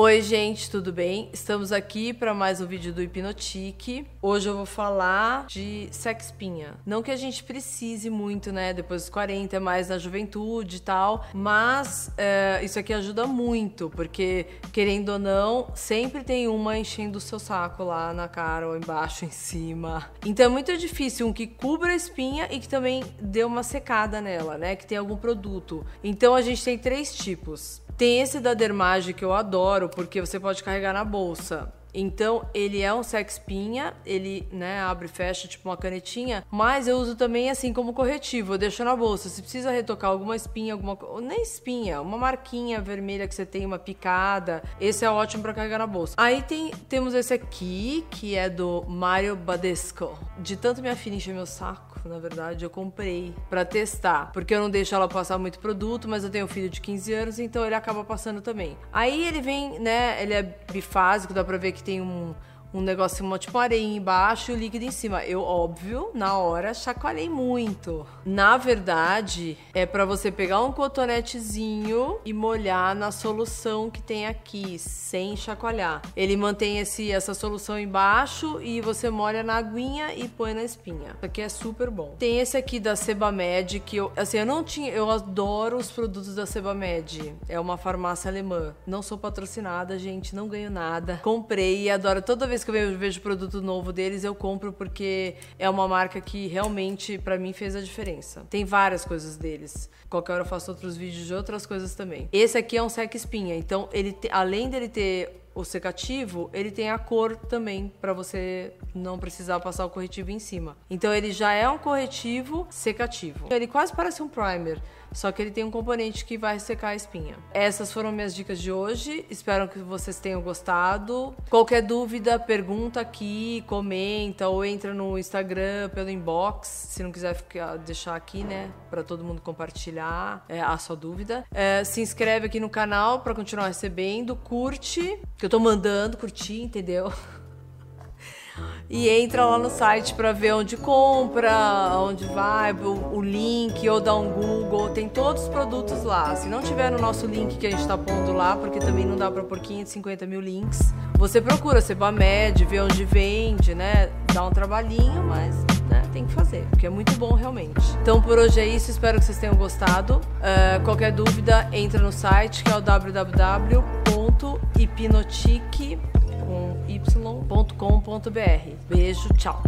Oi, gente, tudo bem? Estamos aqui para mais um vídeo do Hipnotique. Hoje eu vou falar de sexpinha. Não que a gente precise muito, né? Depois dos 40, é mais na juventude e tal, mas é, isso aqui ajuda muito, porque querendo ou não, sempre tem uma enchendo o seu saco lá na cara ou embaixo, em cima. Então é muito difícil um que cubra a espinha e que também dê uma secada nela, né? Que tem algum produto. Então a gente tem três tipos. Tem esse da Dermage que eu adoro, porque você pode carregar na bolsa. Então, ele é um sexpinha, ele, né, abre e fecha tipo uma canetinha, mas eu uso também assim como corretivo, eu deixo na bolsa. Se precisa retocar alguma espinha, alguma nem espinha, uma marquinha vermelha que você tem, uma picada, esse é ótimo para carregar na bolsa. Aí tem, temos esse aqui, que é do Mario Badesco. De tanto minha filha encher meu saco, na verdade, eu comprei para testar, porque eu não deixo ela passar muito produto, mas eu tenho um filho de 15 anos, então ele acaba passando também. Aí ele vem, né, ele é bifásico, dá pra ver que tem um um negócio, uma, tipo uma areia embaixo e o líquido em cima. Eu, óbvio, na hora, chacoalhei muito. Na verdade, é para você pegar um cotonetezinho e molhar na solução que tem aqui, sem chacoalhar. Ele mantém esse, essa solução embaixo e você molha na aguinha e põe na espinha. Isso aqui é super bom. Tem esse aqui da Sebamed, que eu, assim, eu não tinha, eu adoro os produtos da Sebamed. É uma farmácia alemã. Não sou patrocinada, gente, não ganho nada. Comprei e adoro toda vez vez que eu vejo produto novo deles, eu compro porque é uma marca que realmente para mim fez a diferença. Tem várias coisas deles. Qualquer hora eu faço outros vídeos de outras coisas também. Esse aqui é um sec espinha, então ele te, além dele ter o secativo, ele tem a cor também para você não precisar passar o corretivo em cima. Então ele já é um corretivo secativo. Ele quase parece um primer, só que ele tem um componente que vai secar a espinha. Essas foram minhas dicas de hoje. Espero que vocês tenham gostado. Qualquer dúvida, pergunta aqui, comenta ou entra no Instagram pelo inbox, se não quiser ficar, deixar aqui, né, para todo mundo compartilhar é, a sua dúvida. É, se inscreve aqui no canal para continuar recebendo, curte, que eu tô mandando curtir, entendeu? e entra lá no site para ver onde compra, onde vai, o, o, link, ou dá um Google, tem todos os produtos lá. Se não tiver no nosso link que a gente está pondo lá, porque também não dá para pôr 550 mil links, você procura Sebamed, vê onde vende, né? Dá um trabalhinho, mas né, tem que fazer, porque é muito bom realmente. Então por hoje é isso, espero que vocês tenham gostado. Uh, qualquer dúvida, entra no site que é o www.hipnotique.com y.com.br. Beijo, tchau.